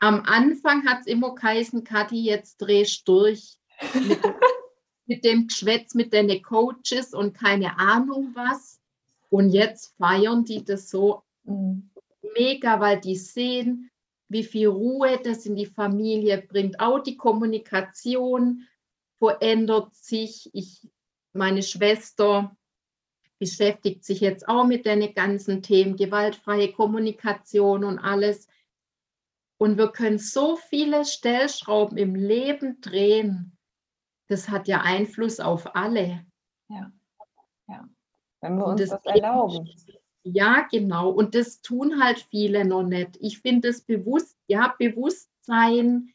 Am Anfang hat es immer geheißen, Kathi, jetzt drehst du durch mit, mit dem Geschwätz mit den Coaches und keine Ahnung was. Und jetzt feiern die das so mhm. mega, weil die sehen, wie viel Ruhe das in die Familie bringt. Auch die Kommunikation verändert sich. Ich, meine Schwester beschäftigt sich jetzt auch mit den ganzen Themen, gewaltfreie Kommunikation und alles. Und wir können so viele Stellschrauben im Leben drehen. Das hat ja Einfluss auf alle. Ja, ja. Wenn wir uns das, das erlauben. Ja, genau. Und das tun halt viele noch nicht. Ich finde das bewusst, ja, Bewusstsein,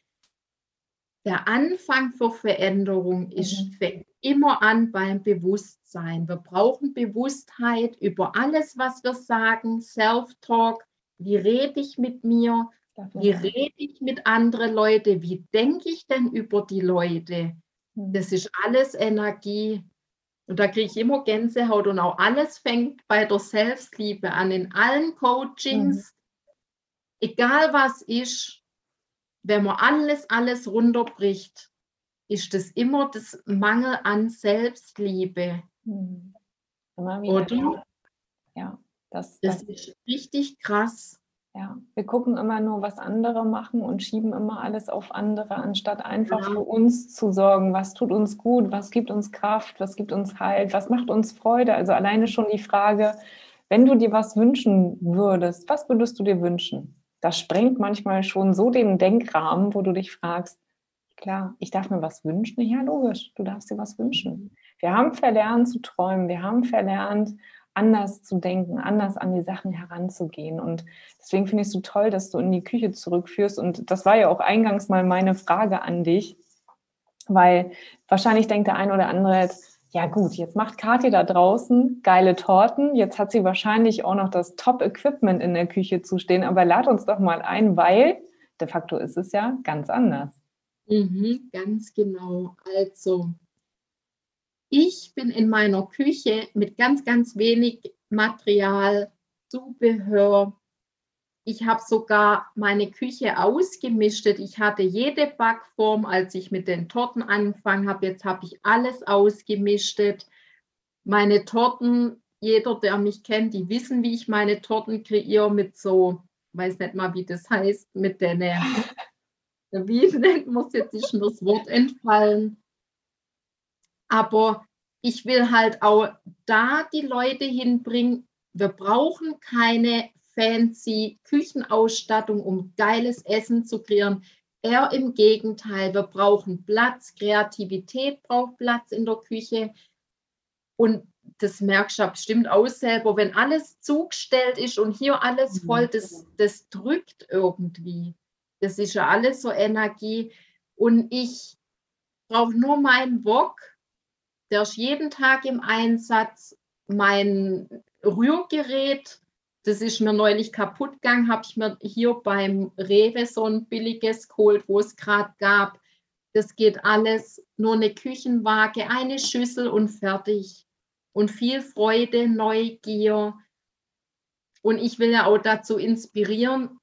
der Anfang für Veränderung ist, mhm. fängt immer an beim Bewusstsein. Wir brauchen Bewusstheit über alles, was wir sagen, Self-Talk. Wie rede ich mit mir? Wie rede ich mit anderen Leuten? Wie denke ich denn über die Leute? Hm. Das ist alles Energie. Und da kriege ich immer Gänsehaut und auch alles fängt bei der Selbstliebe an. In allen Coachings, mhm. egal was ist, wenn man alles, alles runterbricht, ist das immer das Mangel an Selbstliebe. Mhm. Oder? Ja, das, das, das ist richtig krass. Ja, wir gucken immer nur, was andere machen und schieben immer alles auf andere, anstatt einfach ja. für uns zu sorgen, was tut uns gut, was gibt uns Kraft, was gibt uns Halt, was macht uns Freude. Also alleine schon die Frage, wenn du dir was wünschen würdest, was würdest du dir wünschen? Das sprengt manchmal schon so den Denkrahmen, wo du dich fragst, klar, ich darf mir was wünschen. Ja, logisch, du darfst dir was wünschen. Wir haben verlernt zu träumen, wir haben verlernt, anders zu denken, anders an die Sachen heranzugehen. Und deswegen finde ich es so toll, dass du in die Küche zurückführst. Und das war ja auch eingangs mal meine Frage an dich, weil wahrscheinlich denkt der ein oder andere jetzt, ja gut, jetzt macht Kathi da draußen geile Torten. Jetzt hat sie wahrscheinlich auch noch das Top-Equipment in der Küche zu stehen. Aber lad uns doch mal ein, weil de facto ist es ja ganz anders. Mhm, ganz genau. Also, ich bin in meiner Küche mit ganz, ganz wenig Material, Zubehör. Ich habe sogar meine Küche ausgemistet. Ich hatte jede Backform, als ich mit den Torten angefangen habe. Jetzt habe ich alles ausgemistet. Meine Torten, jeder, der mich kennt, die wissen, wie ich meine Torten kreiere mit so, weiß nicht mal, wie das heißt, mit den, wie nennt man es jetzt, ist mir das Wort entfallen aber ich will halt auch da die Leute hinbringen. Wir brauchen keine fancy Küchenausstattung, um geiles Essen zu kreieren. Eher im Gegenteil, wir brauchen Platz, Kreativität braucht Platz in der Küche. Und das merkst du bestimmt auch selber, wenn alles zugestellt ist und hier alles mhm. voll, das, das drückt irgendwie. Das ist ja alles so Energie. Und ich brauche nur meinen Wok der ist jeden Tag im Einsatz. Mein Rührgerät, das ist mir neulich kaputt gegangen, habe ich mir hier beim Rewe so ein billiges geholt, wo es gerade gab. Das geht alles, nur eine Küchenwaage, eine Schüssel und fertig. Und viel Freude, Neugier. Und ich will ja auch dazu inspirieren,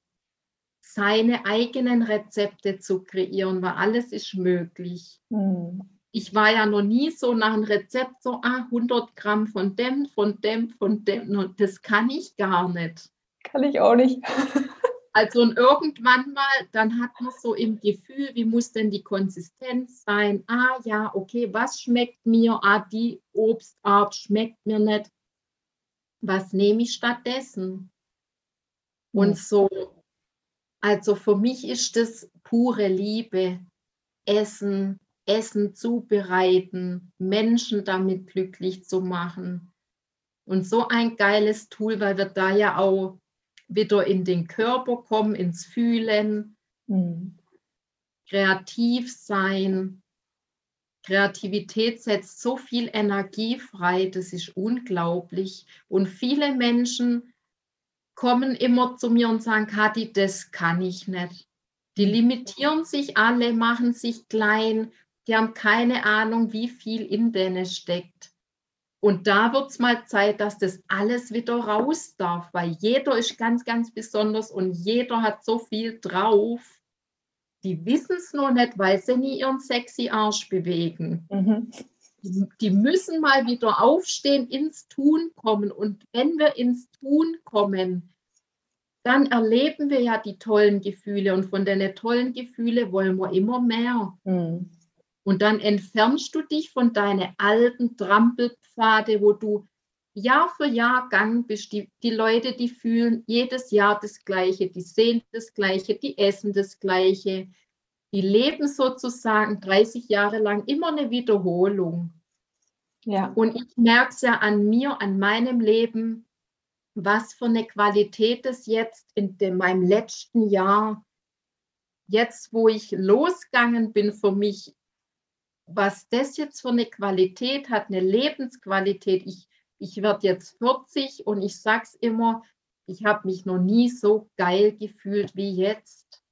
seine eigenen Rezepte zu kreieren, weil alles ist möglich. Mhm ich war ja noch nie so nach einem Rezept so, ah, 100 Gramm von dem, von dem, von dem. Das kann ich gar nicht. Kann ich auch nicht. also und irgendwann mal, dann hat man so im Gefühl, wie muss denn die Konsistenz sein? Ah ja, okay, was schmeckt mir? Ah, die Obstart schmeckt mir nicht. Was nehme ich stattdessen? Und hm. so, also für mich ist das pure Liebe. Essen, Essen zubereiten, Menschen damit glücklich zu machen. Und so ein geiles Tool, weil wir da ja auch wieder in den Körper kommen, ins Fühlen, mhm. kreativ sein. Kreativität setzt so viel Energie frei, das ist unglaublich. Und viele Menschen kommen immer zu mir und sagen, Kathi, das kann ich nicht. Die mhm. limitieren sich alle, machen sich klein, die haben keine Ahnung, wie viel in denen steckt. Und da wird es mal Zeit, dass das alles wieder raus darf, weil jeder ist ganz, ganz besonders und jeder hat so viel drauf. Die wissen es noch nicht, weil sie nie ihren sexy Arsch bewegen. Mhm. Die, die müssen mal wieder aufstehen, ins Tun kommen. Und wenn wir ins Tun kommen, dann erleben wir ja die tollen Gefühle. Und von den tollen Gefühlen wollen wir immer mehr. Mhm. Und dann entfernst du dich von deinen alten Trampelpfade, wo du Jahr für Jahr gang bist. Die, die Leute, die fühlen jedes Jahr das Gleiche, die sehen das Gleiche, die essen das Gleiche. Die leben sozusagen 30 Jahre lang immer eine Wiederholung. Ja. Und ich merke es ja an mir, an meinem Leben, was für eine Qualität es jetzt in dem, meinem letzten Jahr, jetzt wo ich losgegangen bin für mich, was das jetzt für eine Qualität hat, eine Lebensqualität. Ich, ich werde jetzt 40 und ich sage es immer, ich habe mich noch nie so geil gefühlt wie jetzt.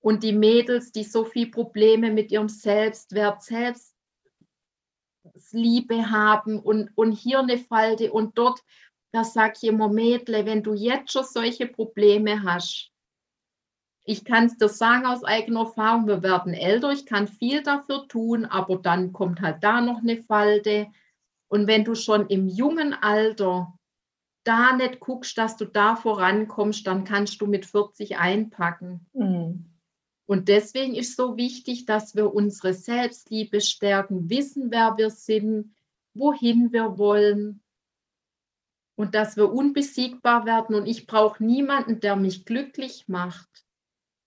Und die Mädels, die so viele Probleme mit ihrem Selbstwert, Selbstliebe haben und, und hier eine Falte und dort, da sage ich immer, Mädle, wenn du jetzt schon solche Probleme hast, ich kann es dir sagen aus eigener Erfahrung, wir werden älter, ich kann viel dafür tun, aber dann kommt halt da noch eine Falte. Und wenn du schon im jungen Alter da nicht guckst, dass du da vorankommst, dann kannst du mit 40 einpacken. Mhm. Und deswegen ist so wichtig, dass wir unsere Selbstliebe stärken, wissen, wer wir sind, wohin wir wollen und dass wir unbesiegbar werden. Und ich brauche niemanden, der mich glücklich macht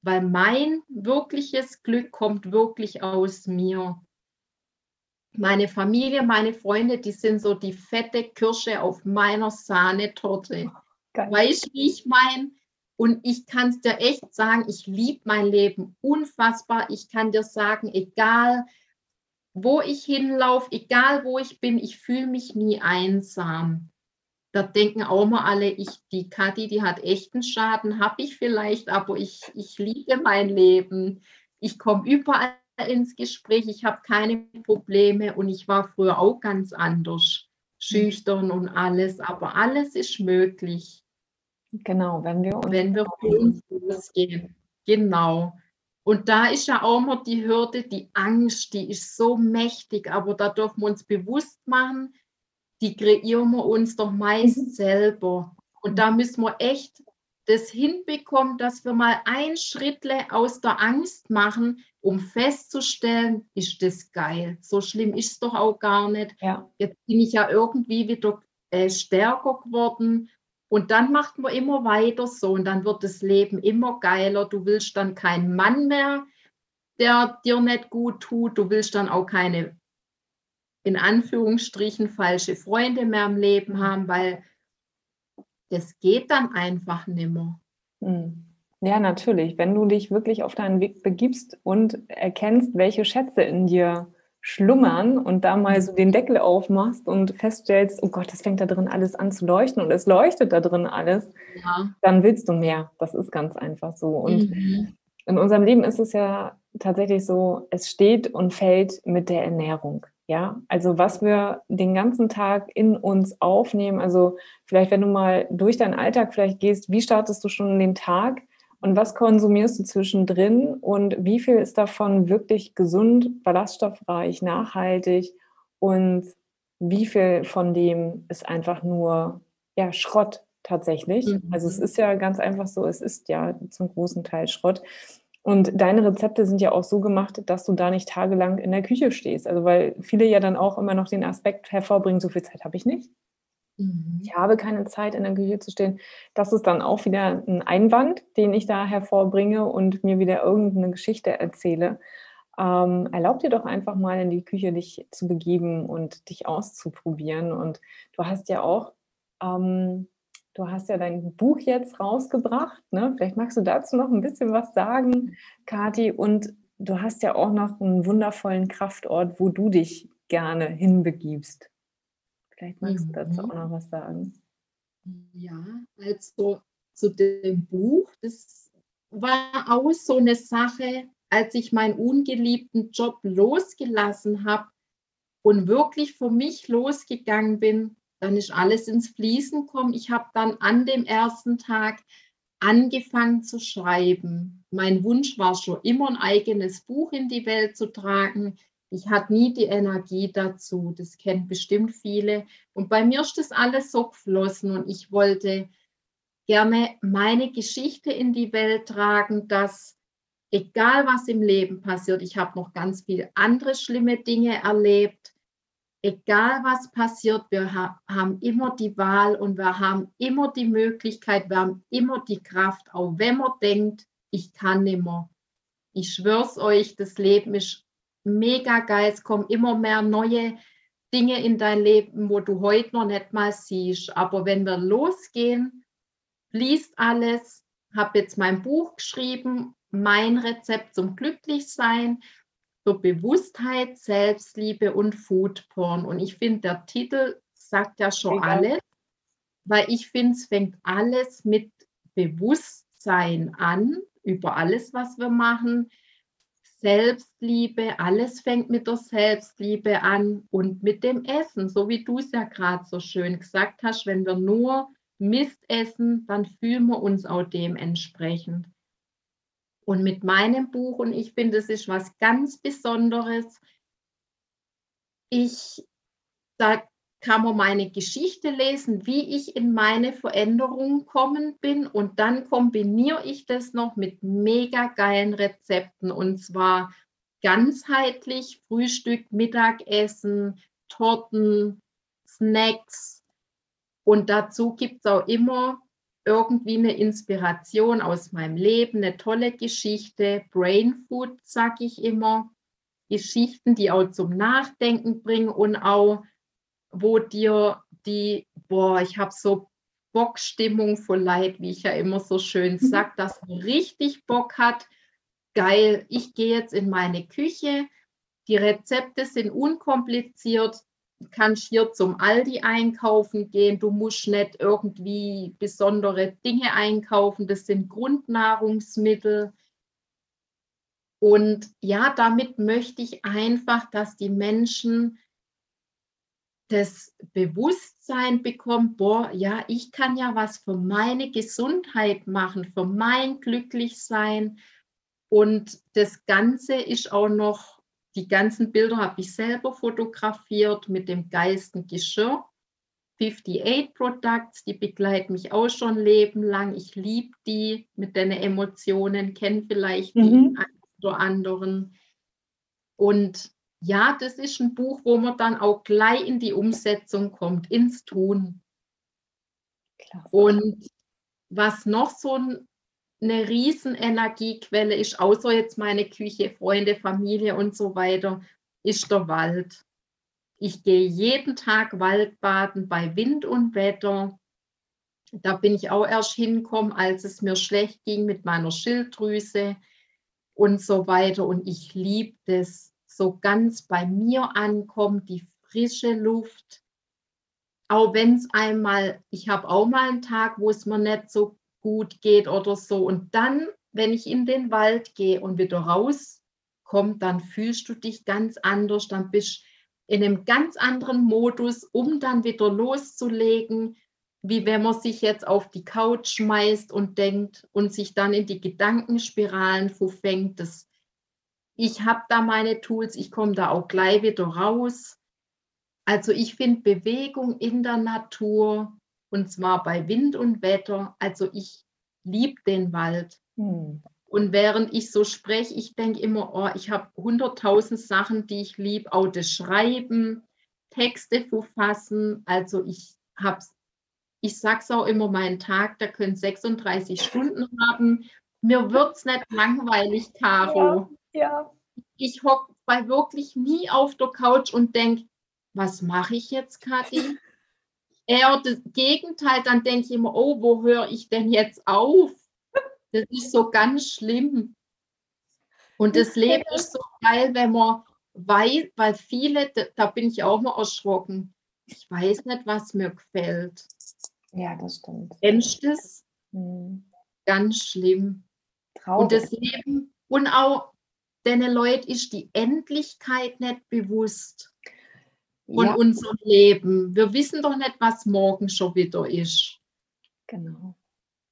weil mein wirkliches Glück kommt wirklich aus mir. Meine Familie, meine Freunde, die sind so die fette Kirsche auf meiner Sahnetorte. Geil. Weißt du, wie ich meine? Und ich kann es dir echt sagen, ich liebe mein Leben unfassbar. Ich kann dir sagen, egal wo ich hinlaufe, egal wo ich bin, ich fühle mich nie einsam da denken auch mal alle, ich, die Kathi, die hat echten Schaden, habe ich vielleicht, aber ich, ich liebe mein Leben. Ich komme überall ins Gespräch, ich habe keine Probleme und ich war früher auch ganz anders, schüchtern und alles, aber alles ist möglich. Genau, wenn wir uns, wenn wir uns losgehen. Genau. Und da ist ja auch immer die Hürde, die Angst, die ist so mächtig, aber da dürfen wir uns bewusst machen, die kreieren wir uns doch meist mhm. selber. Und da müssen wir echt das hinbekommen, dass wir mal ein Schrittle aus der Angst machen, um festzustellen, ist das geil. So schlimm ist es doch auch gar nicht. Ja. Jetzt bin ich ja irgendwie wieder äh, stärker geworden. Und dann macht man immer weiter so und dann wird das Leben immer geiler. Du willst dann keinen Mann mehr, der dir nicht gut tut. Du willst dann auch keine in Anführungsstrichen falsche Freunde mehr im Leben haben, weil das geht dann einfach nimmer. Hm. Ja, natürlich. Wenn du dich wirklich auf deinen Weg begibst und erkennst, welche Schätze in dir schlummern und da mal so den Deckel aufmachst und feststellst, oh Gott, das fängt da drin alles an zu leuchten und es leuchtet da drin alles, ja. dann willst du mehr. Das ist ganz einfach so. Und mhm. in unserem Leben ist es ja tatsächlich so, es steht und fällt mit der Ernährung. Ja, also was wir den ganzen Tag in uns aufnehmen, also vielleicht wenn du mal durch deinen Alltag vielleicht gehst, wie startest du schon den Tag und was konsumierst du zwischendrin und wie viel ist davon wirklich gesund, ballaststoffreich, nachhaltig und wie viel von dem ist einfach nur ja, Schrott tatsächlich. Mhm. Also es ist ja ganz einfach so, es ist ja zum großen Teil Schrott. Und deine Rezepte sind ja auch so gemacht, dass du da nicht tagelang in der Küche stehst. Also weil viele ja dann auch immer noch den Aspekt hervorbringen, so viel Zeit habe ich nicht. Mhm. Ich habe keine Zeit, in der Küche zu stehen. Das ist dann auch wieder ein Einwand, den ich da hervorbringe und mir wieder irgendeine Geschichte erzähle. Ähm, erlaub dir doch einfach mal in die Küche dich zu begeben und dich auszuprobieren. Und du hast ja auch ähm, Du hast ja dein Buch jetzt rausgebracht. Ne? Vielleicht magst du dazu noch ein bisschen was sagen, Kathi. Und du hast ja auch noch einen wundervollen Kraftort, wo du dich gerne hinbegibst. Vielleicht magst mhm. du dazu auch noch was sagen. Ja, also zu dem Buch, das war auch so eine Sache, als ich meinen ungeliebten Job losgelassen habe und wirklich für mich losgegangen bin, dann ist alles ins Fließen gekommen. Ich habe dann an dem ersten Tag angefangen zu schreiben. Mein Wunsch war schon immer ein eigenes Buch in die Welt zu tragen. Ich hatte nie die Energie dazu. Das kennen bestimmt viele. Und bei mir ist das alles so geflossen und ich wollte gerne meine Geschichte in die Welt tragen, dass egal was im Leben passiert, ich habe noch ganz viele andere schlimme Dinge erlebt, egal was passiert, wir ha haben immer die Wahl und wir haben immer die Möglichkeit, wir haben immer die Kraft, auch wenn man denkt, ich kann nicht mehr. Ich schwör's euch, das Leben ist mega geil. Es kommen immer mehr neue Dinge in dein Leben, wo du heute noch nicht mal siehst. Aber wenn wir losgehen, fließt alles. Habe jetzt mein Buch geschrieben, mein Rezept zum Glücklichsein für Bewusstheit, Selbstliebe und Foodporn. Und ich finde, der Titel sagt ja schon Egal. alles, weil ich finde, es fängt alles mit Bewusstsein an, über alles, was wir machen. Selbstliebe, alles fängt mit der Selbstliebe an und mit dem Essen, so wie du es ja gerade so schön gesagt hast, wenn wir nur Mist essen, dann fühlen wir uns auch dementsprechend. Und mit meinem Buch, und ich finde, das ist was ganz Besonderes, ich, da kann man meine Geschichte lesen, wie ich in meine Veränderung kommen bin. Und dann kombiniere ich das noch mit mega geilen Rezepten. Und zwar ganzheitlich Frühstück, Mittagessen, Torten, Snacks. Und dazu gibt es auch immer irgendwie eine Inspiration aus meinem Leben, eine tolle Geschichte, Brain Food, sage ich immer. Geschichten, die auch zum Nachdenken bringen und auch, wo dir die, boah, ich habe so Bockstimmung vor Leid, wie ich ja immer so schön mhm. sage, dass man richtig Bock hat. Geil, ich gehe jetzt in meine Küche. Die Rezepte sind unkompliziert kannst hier zum Aldi einkaufen gehen. Du musst nicht irgendwie besondere Dinge einkaufen. Das sind Grundnahrungsmittel. Und ja, damit möchte ich einfach, dass die Menschen das Bewusstsein bekommen, boah, ja, ich kann ja was für meine Gesundheit machen, für mein Glücklichsein. Und das Ganze ist auch noch die ganzen Bilder habe ich selber fotografiert mit dem geilsten Geschirr. 58 Products, die begleiten mich auch schon Leben lang. Ich liebe die mit den Emotionen, kenne vielleicht mhm. die einen oder anderen. Und ja, das ist ein Buch, wo man dann auch gleich in die Umsetzung kommt, ins Tun. Klasse. Und was noch so ein eine riesen Energiequelle ist, außer jetzt meine Küche, Freunde, Familie und so weiter, ist der Wald. Ich gehe jeden Tag Waldbaden bei Wind und Wetter. Da bin ich auch erst hingekommen, als es mir schlecht ging mit meiner Schilddrüse und so weiter. Und ich liebe das, so ganz bei mir ankommt, die frische Luft. Auch wenn es einmal, ich habe auch mal einen Tag, wo es mir nicht so gut geht oder so. Und dann, wenn ich in den Wald gehe und wieder rauskomme, dann fühlst du dich ganz anders, dann bist du in einem ganz anderen Modus, um dann wieder loszulegen, wie wenn man sich jetzt auf die Couch schmeißt und denkt und sich dann in die Gedankenspiralen verfängt. Das, ich habe da meine Tools, ich komme da auch gleich wieder raus. Also ich finde Bewegung in der Natur und zwar bei Wind und Wetter. Also ich liebe den Wald. Hm. Und während ich so spreche, ich denke immer, oh, ich habe hunderttausend Sachen, die ich liebe, auch das Schreiben, Texte verfassen. Also ich habe ich sage es auch immer, mein Tag, der können 36 Stunden haben. Mir wird es nicht langweilig, Caro. Ja, ja. Ich hocke bei wirklich nie auf der Couch und denke, was mache ich jetzt, Kathi? Eher das Gegenteil, dann denke ich immer, oh, wo höre ich denn jetzt auf? Das ist so ganz schlimm. Und das Leben ist so geil, wenn man weiß, weil viele, da bin ich auch mal erschrocken, ich weiß nicht, was mir gefällt. Ja, das stimmt. Kennst das? Hm. Ganz schlimm. Traurig. Und das Leben und auch den Leuten ist die Endlichkeit nicht bewusst von ja. unserem Leben. Wir wissen doch nicht, was morgen schon wieder ist. Genau.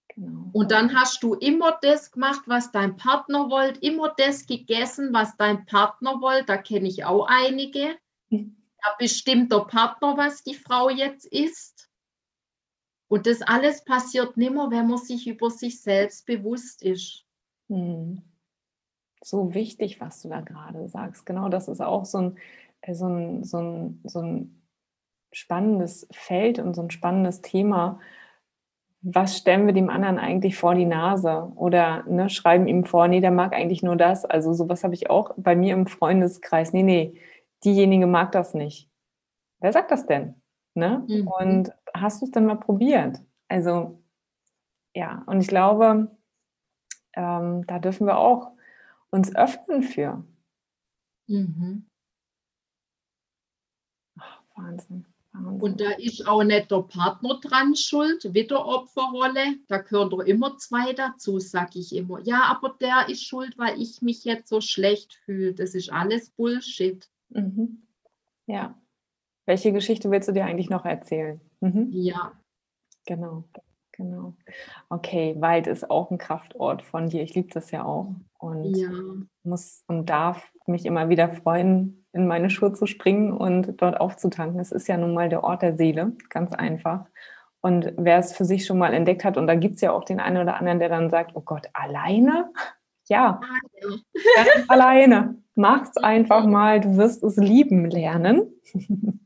genau. Und dann hast du immer das gemacht, was dein Partner wollte, immer das gegessen, was dein Partner wollte. Da kenne ich auch einige. Da bestimmt der Partner, was die Frau jetzt isst. Und das alles passiert nimmer, wenn man sich über sich selbst bewusst ist. Hm. So wichtig, was du da gerade sagst. Genau, das ist auch so ein so ein, so ein, so ein spannendes Feld und so ein spannendes Thema. Was stellen wir dem anderen eigentlich vor die Nase? Oder ne, schreiben ihm vor, nee, der mag eigentlich nur das. Also sowas habe ich auch bei mir im Freundeskreis. Nee, nee, diejenige mag das nicht. Wer sagt das denn? Ne? Mhm. Und hast du es denn mal probiert? Also ja, und ich glaube, ähm, da dürfen wir auch uns öffnen für. Mhm. Wahnsinn. Wahnsinn. Und da ist auch nicht der Partner dran schuld, wieder Opferrolle. Da gehören doch immer zwei dazu, sage ich immer. Ja, aber der ist schuld, weil ich mich jetzt so schlecht fühle. Das ist alles Bullshit. Mhm. Ja. Welche Geschichte willst du dir eigentlich noch erzählen? Mhm. Ja. Genau. Genau. Okay, Wald ist auch ein Kraftort von dir. Ich liebe das ja auch und ja. muss und darf mich immer wieder freuen, in meine Schuhe zu springen und dort aufzutanken. Es ist ja nun mal der Ort der Seele, ganz einfach. Und wer es für sich schon mal entdeckt hat, und da gibt es ja auch den einen oder anderen, der dann sagt, oh Gott, alleine? Ja, alleine. Mach's einfach mal, du wirst es lieben lernen.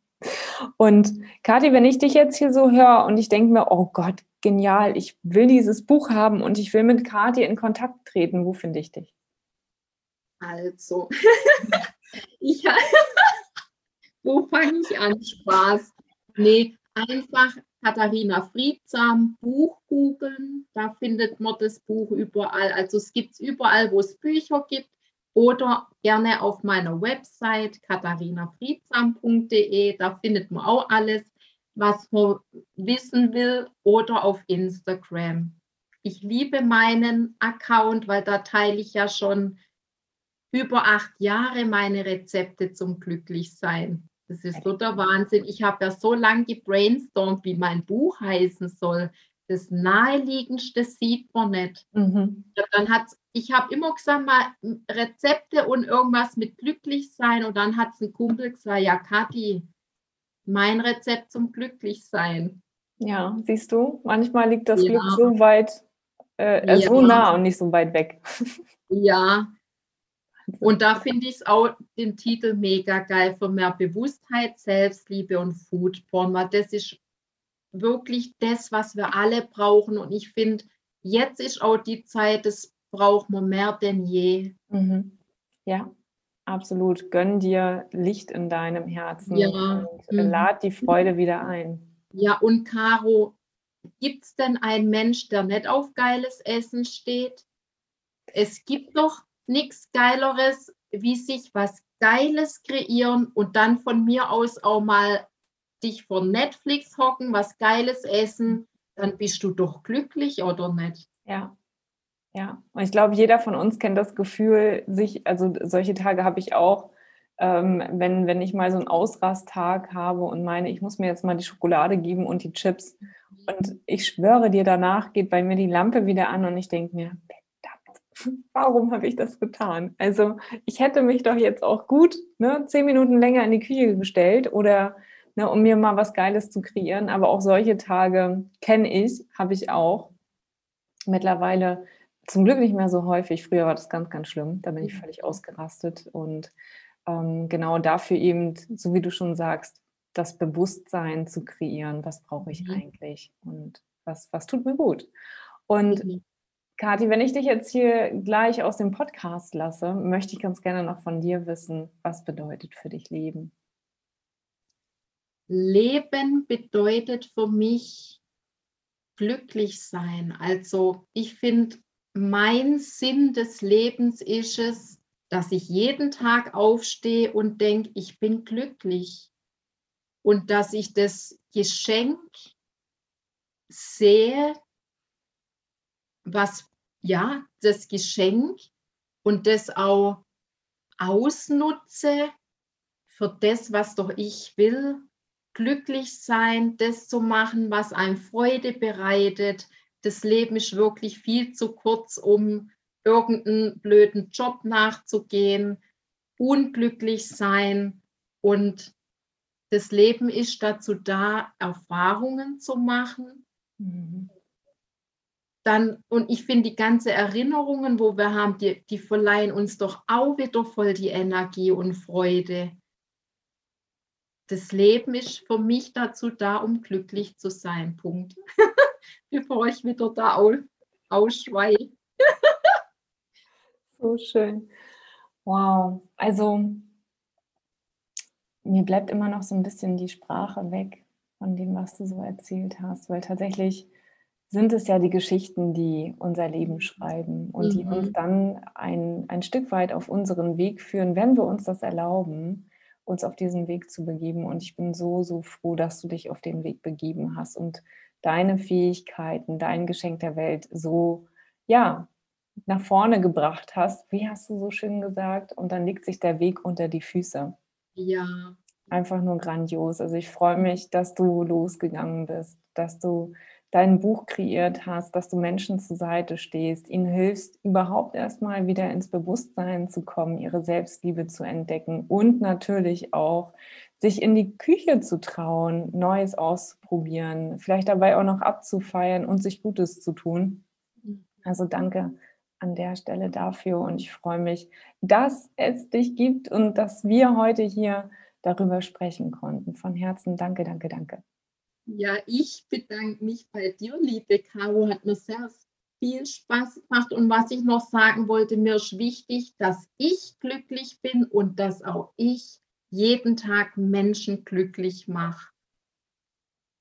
Und Kathi, wenn ich dich jetzt hier so höre und ich denke mir, oh Gott, genial, ich will dieses Buch haben und ich will mit Kathi in Kontakt treten, wo finde ich dich? Also, ich, wo fange ich an? Spaß. Nee, einfach Katharina Friedsam Buch googeln. Da findet man das Buch überall. Also es gibt es überall, wo es Bücher gibt oder gerne auf meiner Website katharinafriedsam.de. Da findet man auch alles, was man wissen will oder auf Instagram. Ich liebe meinen Account, weil da teile ich ja schon über acht Jahre meine Rezepte zum Glücklichsein. Das ist so der Wahnsinn. Ich habe ja so lange gebrainstormt, wie mein Buch heißen soll. Das Naheliegendste sieht man nicht. Mhm. Dann hat ich habe immer gesagt, mal Rezepte und irgendwas mit Glücklichsein. Und dann hat es ein Kumpel gesagt, ja, Kathi, mein Rezept zum Glücklichsein. Ja, siehst du, manchmal liegt das ja. Glück so weit, äh, äh, ja. so nah und nicht so weit weg. Ja. Und da finde ich es auch den Titel mega geil für mehr Bewusstheit, Selbstliebe und Foodporn, weil das ist wirklich das, was wir alle brauchen. Und ich finde, jetzt ist auch die Zeit, das braucht man mehr denn je. Mhm. Ja, absolut. Gönn dir Licht in deinem Herzen ja. und mhm. lad die Freude wieder ein. Ja, und Caro, gibt es denn einen Mensch, der nicht auf geiles Essen steht? Es gibt doch nichts Geileres, wie sich was Geiles kreieren und dann von mir aus auch mal dich vor Netflix hocken, was Geiles essen, dann bist du doch glücklich, oder nicht? Ja, ja, und ich glaube, jeder von uns kennt das Gefühl, sich, also solche Tage habe ich auch, ähm, wenn, wenn ich mal so einen Ausrasttag habe und meine, ich muss mir jetzt mal die Schokolade geben und die Chips. Und ich schwöre dir, danach geht bei mir die Lampe wieder an und ich denke mir, warum habe ich das getan? Also ich hätte mich doch jetzt auch gut ne, zehn Minuten länger in die Küche gestellt oder ne, um mir mal was Geiles zu kreieren. Aber auch solche Tage kenne ich, habe ich auch. Mittlerweile zum Glück nicht mehr so häufig. Früher war das ganz, ganz schlimm. Da bin ich mhm. völlig ausgerastet. Und ähm, genau dafür eben, so wie du schon sagst, das Bewusstsein zu kreieren. Was brauche ich mhm. eigentlich? Und was, was tut mir gut? Und mhm. Kathi, wenn ich dich jetzt hier gleich aus dem Podcast lasse, möchte ich ganz gerne noch von dir wissen, was bedeutet für dich Leben? Leben bedeutet für mich glücklich sein. Also ich finde, mein Sinn des Lebens ist es, dass ich jeden Tag aufstehe und denke, ich bin glücklich. Und dass ich das Geschenk sehe, was, ja, das Geschenk und das auch ausnutze für das, was doch ich will, glücklich sein, das zu machen, was einem Freude bereitet. Das Leben ist wirklich viel zu kurz, um irgendeinen blöden Job nachzugehen, unglücklich sein und das Leben ist dazu da, Erfahrungen zu machen. Mhm. Dann, und ich finde, die ganzen Erinnerungen, wo wir haben, die, die verleihen uns doch auch wieder voll die Energie und Freude. Das Leben ist für mich dazu da, um glücklich zu sein. Punkt. Bevor ich wieder da ausschweige. so schön. Wow. Also mir bleibt immer noch so ein bisschen die Sprache weg von dem, was du so erzählt hast, weil tatsächlich sind es ja die Geschichten, die unser Leben schreiben und mhm. die uns mhm. dann ein, ein Stück weit auf unseren Weg führen, wenn wir uns das erlauben, uns auf diesen Weg zu begeben. Und ich bin so, so froh, dass du dich auf den Weg begeben hast und deine Fähigkeiten, dein Geschenk der Welt so, ja, nach vorne gebracht hast. Wie hast du so schön gesagt? Und dann legt sich der Weg unter die Füße. Ja. Einfach nur grandios. Also ich freue mich, dass du losgegangen bist, dass du dein Buch kreiert hast, dass du Menschen zur Seite stehst, ihnen hilfst, überhaupt erstmal wieder ins Bewusstsein zu kommen, ihre Selbstliebe zu entdecken und natürlich auch sich in die Küche zu trauen, Neues auszuprobieren, vielleicht dabei auch noch abzufeiern und sich Gutes zu tun. Also danke an der Stelle dafür und ich freue mich, dass es dich gibt und dass wir heute hier darüber sprechen konnten. Von Herzen danke, danke, danke. Ja, ich bedanke mich bei dir, liebe Caro. Hat mir sehr viel Spaß gemacht. Und was ich noch sagen wollte, mir ist wichtig, dass ich glücklich bin und dass auch ich jeden Tag Menschen glücklich mache.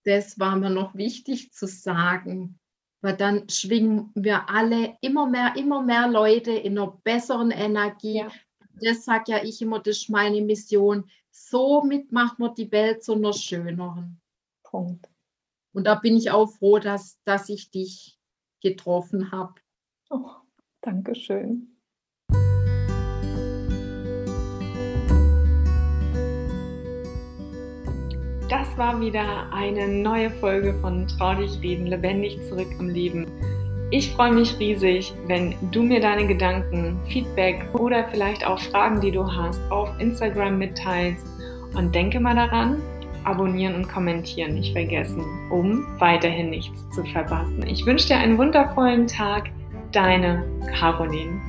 Das war mir noch wichtig zu sagen, weil dann schwingen wir alle immer mehr, immer mehr Leute in einer besseren Energie. Ja. Das sage ja ich immer, das ist meine Mission. Somit macht man die Welt zu einer schöneren. Punkt. Und da bin ich auch froh, dass, dass ich dich getroffen habe. Oh, Dankeschön. Das war wieder eine neue Folge von Trau dich reden, lebendig zurück im Leben. Ich freue mich riesig, wenn du mir deine Gedanken, Feedback oder vielleicht auch Fragen, die du hast, auf Instagram mitteilst. Und denke mal daran, abonnieren und kommentieren nicht vergessen, um weiterhin nichts zu verpassen. Ich wünsche dir einen wundervollen Tag. Deine Caroline.